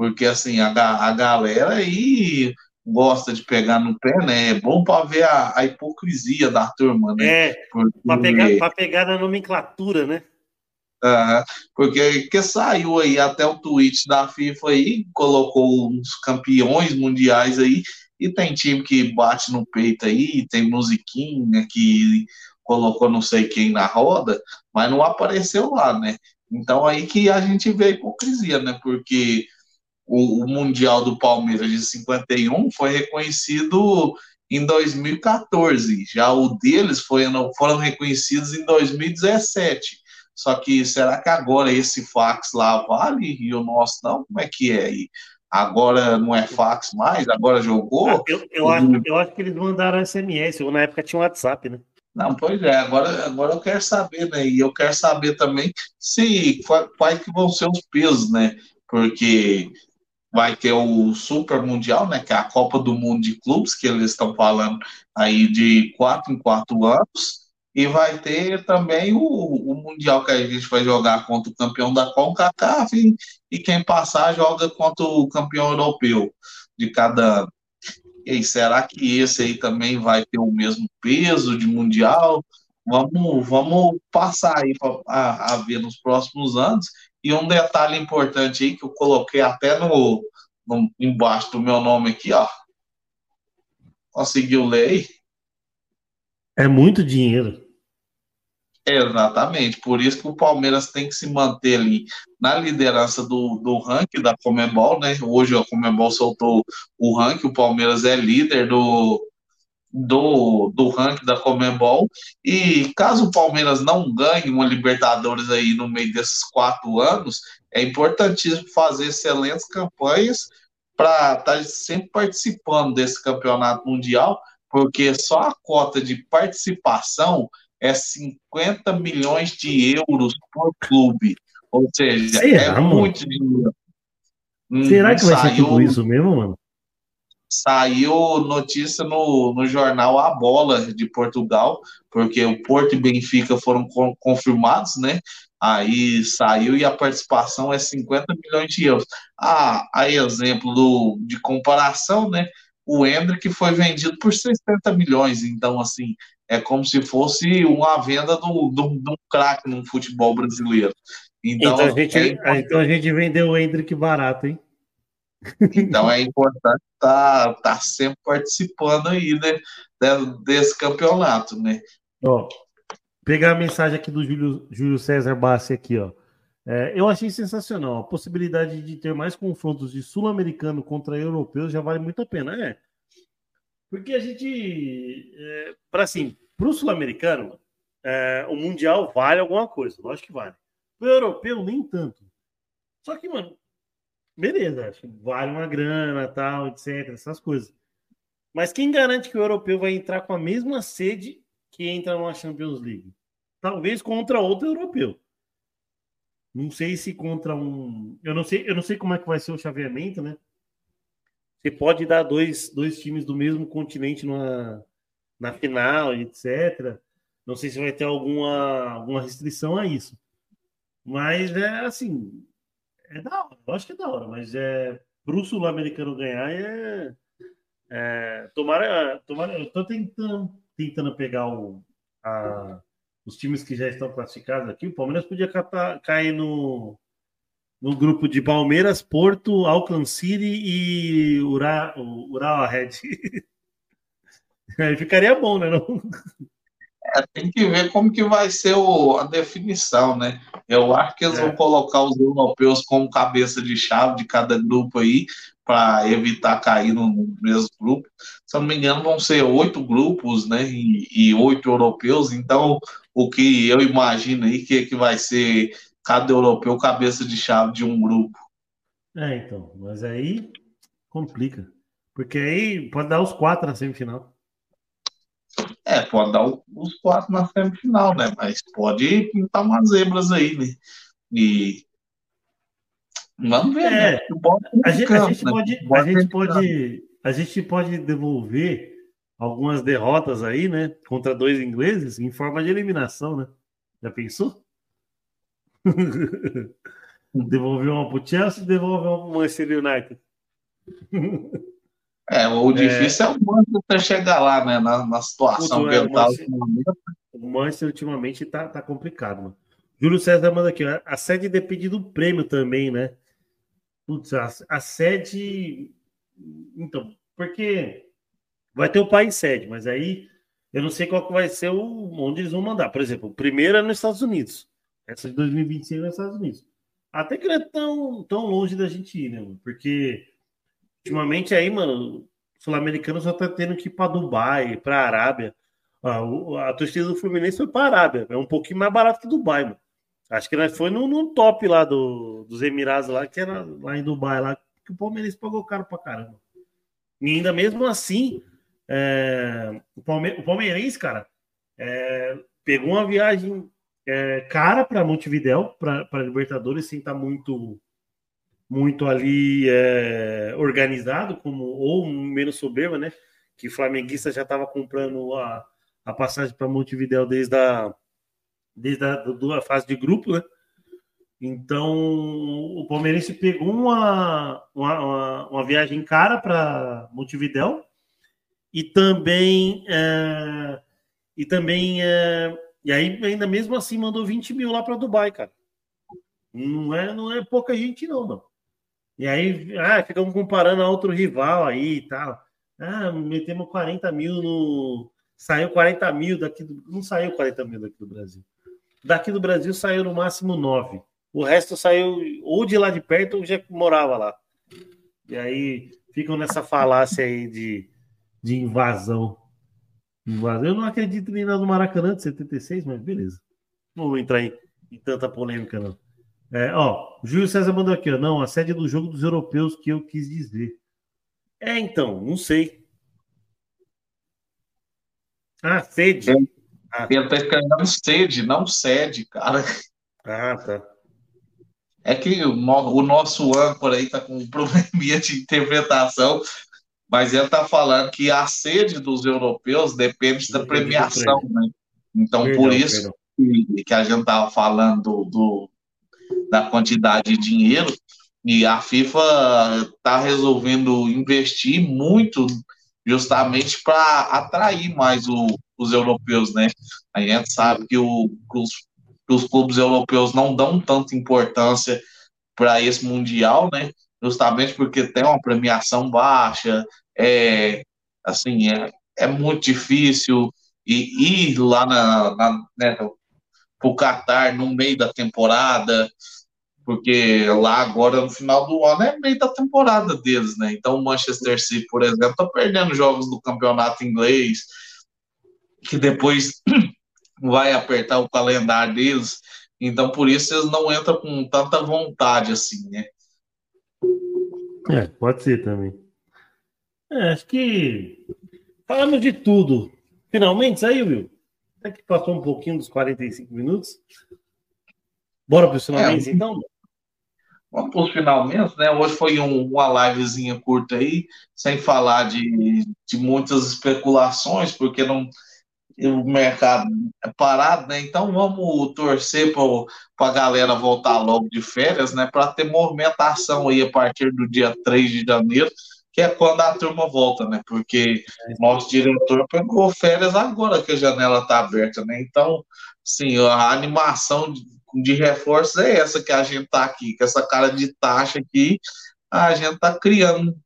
Porque assim, a, a galera aí gosta de pegar no pé, né? É bom para ver a, a, hipocrisia da turma, né? É, porque... para pegar, pegar na nomenclatura, né? Uhum, porque que saiu aí até o tweet da FIFA aí, colocou uns campeões mundiais aí, e tem time que bate no peito aí, tem musiquinha que colocou não sei quem na roda, mas não apareceu lá, né? Então aí que a gente vê a hipocrisia, né? Porque o, o Mundial do Palmeiras de 51 foi reconhecido em 2014. Já o deles foi, foram reconhecidos em 2017. Só que será que agora esse fax lá vale e o nosso não? Como é que é aí? Agora não é fax mais? Agora jogou? Ah, eu, eu, acho, eu acho que eles mandaram SMS, ou na época tinha WhatsApp, né? Não, pois é, agora, agora eu quero saber, né? E eu quero saber também se quais que vão ser os pesos, né? Porque vai ter o Super Mundial, né? Que é a Copa do Mundo de Clubes, que eles estão falando aí de quatro em quatro anos. E vai ter também o, o Mundial que a gente vai jogar contra o campeão da CONCACAF e, e quem passar joga contra o campeão europeu de cada ano. E será que esse aí também vai ter o mesmo peso de mundial? Vamos, vamos passar aí pra, a, a ver nos próximos anos. E um detalhe importante aí que eu coloquei até no, no embaixo do meu nome aqui, ó. Conseguiu ler aí? É muito dinheiro. Exatamente, por isso que o Palmeiras tem que se manter ali na liderança do, do ranking da Comebol, né? Hoje a Comebol soltou o ranking, o Palmeiras é líder do, do, do ranking da Comebol. E caso o Palmeiras não ganhe uma Libertadores aí no meio desses quatro anos, é importantíssimo fazer excelentes campanhas para estar tá sempre participando desse campeonato mundial, porque só a cota de participação é 50 milhões de euros por clube. Ou seja, Será, é mano? muito dinheiro. Será que vai saiu, ser tudo isso mesmo, mano? Saiu notícia no, no jornal A Bola de Portugal, porque o Porto e Benfica foram confirmados, né? Aí saiu e a participação é 50 milhões de euros. Ah, aí exemplo do, de comparação, né? O Hendrick foi vendido por 60 milhões, então assim, é como se fosse uma venda de um craque no futebol brasileiro. Então, então, a gente, é então a gente vendeu o Hendrick barato, hein? Então é importante estar tá, tá sempre participando aí né, desse campeonato, né? Ó, pegar a mensagem aqui do Júlio, Júlio César Bassi aqui, ó. É, eu achei sensacional. A possibilidade de ter mais confrontos de sul-americano contra europeus já vale muito a pena. É. Porque a gente. É, para assim, para o sul-americano, é, o Mundial vale alguma coisa. Lógico que vale. Para o europeu, nem tanto. Só que, mano, beleza, vale uma grana, tal, etc, essas coisas. Mas quem garante que o europeu vai entrar com a mesma sede que entra numa Champions League? Talvez contra outro europeu. Não sei se contra um. Eu não sei, eu não sei como é que vai ser o chaveamento, né? Você pode dar dois, dois times do mesmo continente numa, na final, etc. Não sei se vai ter alguma, alguma restrição a isso. Mas é assim. É da hora, eu acho que é da hora, mas é para o sul-americano ganhar é, é. tomara, tomara. Eu estou tentando, tentando pegar o, a, os times que já estão classificados aqui, o Palmeiras podia catar, cair no, no grupo de Palmeiras, Porto, Auckland City e Ura, Ural Red. Aí ficaria bom, né? Não? É, tem que ver como que vai ser o, a definição, né? Eu acho que eles é. vão colocar os europeus como cabeça de chave de cada grupo aí, para evitar cair no mesmo grupo. Se eu não me engano, vão ser oito grupos, né? E, e oito europeus. Então, o que eu imagino aí que, que vai ser cada europeu cabeça de chave de um grupo. É, então, mas aí complica. Porque aí pode dar os quatro na semifinal. É, pode dar os quatro na semifinal, né? Mas pode pintar umas zebras aí, né? E vamos ver, é, né? A gente, campo, a gente né? pode, a gente pode, a gente pode devolver algumas derrotas aí, né? Contra dois ingleses em forma de eliminação, né? Já pensou? devolver uma pro Chelsea, devolver uma pro Manchester United. É, o difícil é, é o Manchester chegar lá, né? Na, na situação que ele tá O Manchester ultimamente tá, tá complicado, mano. Júlio César manda aqui, a sede depende do prêmio também, né? Putz, a, a sede. Então, porque Vai ter o país sede, mas aí eu não sei qual que vai ser o onde eles vão mandar. Por exemplo, o primeiro é nos Estados Unidos. Essa de 2025 é nos Estados Unidos. Até que não é tão, tão longe da gente ir, né? Porque ultimamente aí, mano, sul-americano só tá tendo que ir para Dubai, para Arábia. a, a torcida do Fluminense foi para Arábia. É um pouquinho mais barato que Dubai, mano. Acho que nós foi no, top lá do, dos Emirados lá, que era lá em Dubai, lá, que o Palmeirense pagou caro pra caramba. E ainda mesmo assim, é, o, Palme o Palmeirense, cara, é, pegou uma viagem é, cara para Montevidéu, para Libertadores, sem estar tá muito muito ali é, organizado, como ou menos soberba, né? Que flamenguista já estava comprando a, a passagem para Montevidéu desde a, desde a do, fase de grupo, né? Então, o Palmeirense pegou uma, uma, uma, uma viagem cara para Montevidéu e também é, e também é, e aí ainda mesmo assim mandou 20 mil lá para Dubai, cara. Não é, não é pouca gente não, mano. E aí ah, ficamos comparando a outro rival aí e tal. Ah, metemos 40 mil no. Saiu 40 mil daqui do. Não saiu 40 mil daqui do Brasil. Daqui do Brasil saiu no máximo 9. O resto saiu ou de lá de perto ou já morava lá. E aí ficam nessa falácia aí de de invasão. invasão. Eu não acredito nem na do Maracanã de 76, mas beleza. Não vou entrar em, em tanta polêmica, não. É, ó, o Júlio César mandou aqui, ó, não, a sede do jogo dos europeus que eu quis dizer. É, então, não sei. Ah, sede. Ah. Ele tá escrevendo sede, não sede, cara. Ah, tá. É que o, o nosso âncora aí tá com um probleminha de interpretação mas ele está falando que a sede dos europeus depende da premiação, né? Então, perdão, por isso que, que, a gente estava falando do, da quantidade de dinheiro, e a FIFA está resolvendo investir muito justamente para atrair mais o, os europeus, né? A gente sabe que, o, os, os clubes europeus não dão tanta importância para esse mundial, né? Justamente porque tem uma premiação baixa, é, assim, é, é muito difícil e ir lá na, na né, Qatar no meio da temporada porque lá agora no final do ano é meio da temporada deles, né? Então o Manchester City, por exemplo, tá perdendo jogos do campeonato inglês, que depois vai apertar o calendário deles. Então por isso eles não entram com tanta vontade assim, né? É, pode ser também. É, acho que falamos de tudo. Finalmente saiu, Will? Até que passou um pouquinho dos 45 minutos. Bora para os finalmente, é, então? Vamos para os finalmente, né? Hoje foi um, uma livezinha curta aí, sem falar de, de muitas especulações, porque não o mercado é parado, né? Então vamos torcer para a galera voltar logo de férias, né? Para ter movimentação aí a partir do dia 3 de janeiro, que é quando a turma volta, né? Porque nosso diretor pegou férias agora que a janela está aberta, né? Então, sim, a animação de, reforços é essa que a gente tá aqui, com essa cara de taxa aqui, a gente tá criando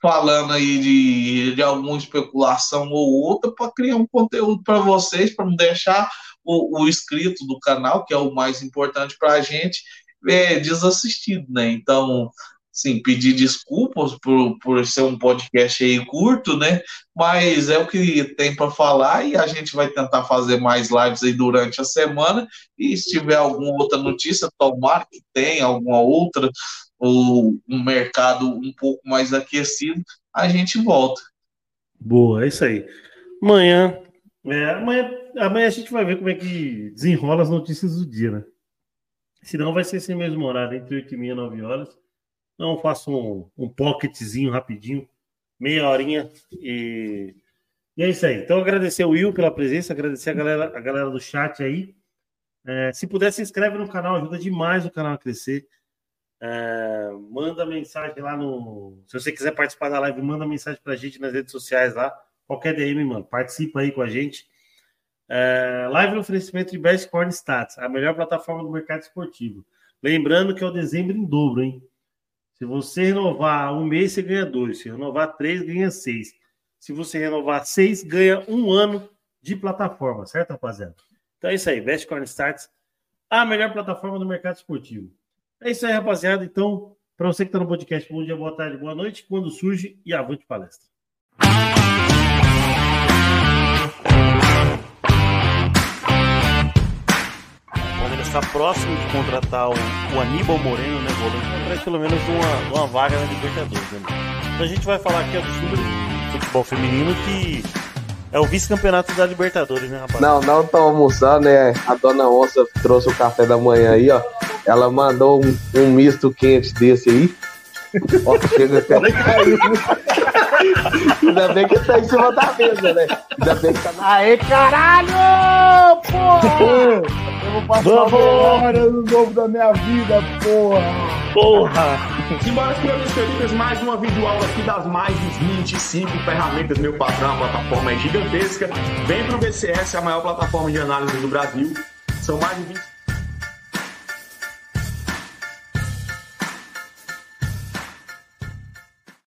falando aí de, de alguma especulação ou outra para criar um conteúdo para vocês, para não deixar o, o inscrito do canal, que é o mais importante para a gente, é, desassistido, né? Então, sim, pedir desculpas por, por ser um podcast aí curto, né? Mas é o que tem para falar e a gente vai tentar fazer mais lives aí durante a semana. E se tiver alguma outra notícia, tomara que tenha alguma outra, ou um mercado um pouco mais aquecido, a gente volta. Boa, é isso aí. Amanhã, é, amanhã, amanhã a gente vai ver como é que desenrola as notícias do dia, né? Senão vai ser esse mesmo horário, entre 8 e meia e 9 horas. Então faço um, um pocketzinho rapidinho, meia horinha e, e é isso aí. Então agradecer o Will pela presença, agradecer a galera, a galera do chat aí. É, se puder, se inscreve no canal, ajuda demais o canal a crescer. É, manda mensagem lá no. Se você quiser participar da live, manda mensagem para a gente nas redes sociais lá. Qualquer DM, mano. Participa aí com a gente. É, live no oferecimento de Best Corn Stats, a melhor plataforma do mercado esportivo. Lembrando que é o dezembro em dobro, hein? Se você renovar um mês, você ganha dois. Se renovar três, ganha seis. Se você renovar seis, ganha um ano de plataforma, certo, rapaziada? Então é isso aí. Best Corn Stats, a melhor plataforma do mercado esportivo. É isso aí, rapaziada. Então, para você que está no podcast, bom dia, boa tarde, boa noite. Quando surge e avante palestra. O Palmeiras está próximo de contratar o, o Aníbal Moreno, né, volante, atrás pelo menos uma, uma vaga na Libertadores. Né? Então a gente vai falar aqui do futebol feminino que é o vice-campeonato da Libertadores, né, rapaz? Não, não tô almoçando, né? A dona Onça trouxe o café da manhã aí, ó. Ela mandou um, um misto quente desse aí. Ó, chega até. Ainda bem que tá em cima da mesa, né? Ainda bem que tá na. Aê, caralho! Porra! Vou passar Vamos. hora no novo da minha vida, porra! Porra! Simbora, senhores queridos, mais uma videoaula aqui das mais de 25 ferramentas, meu patrão, a plataforma é gigantesca. Vem pro BCS, a maior plataforma de análise do Brasil. São mais de 20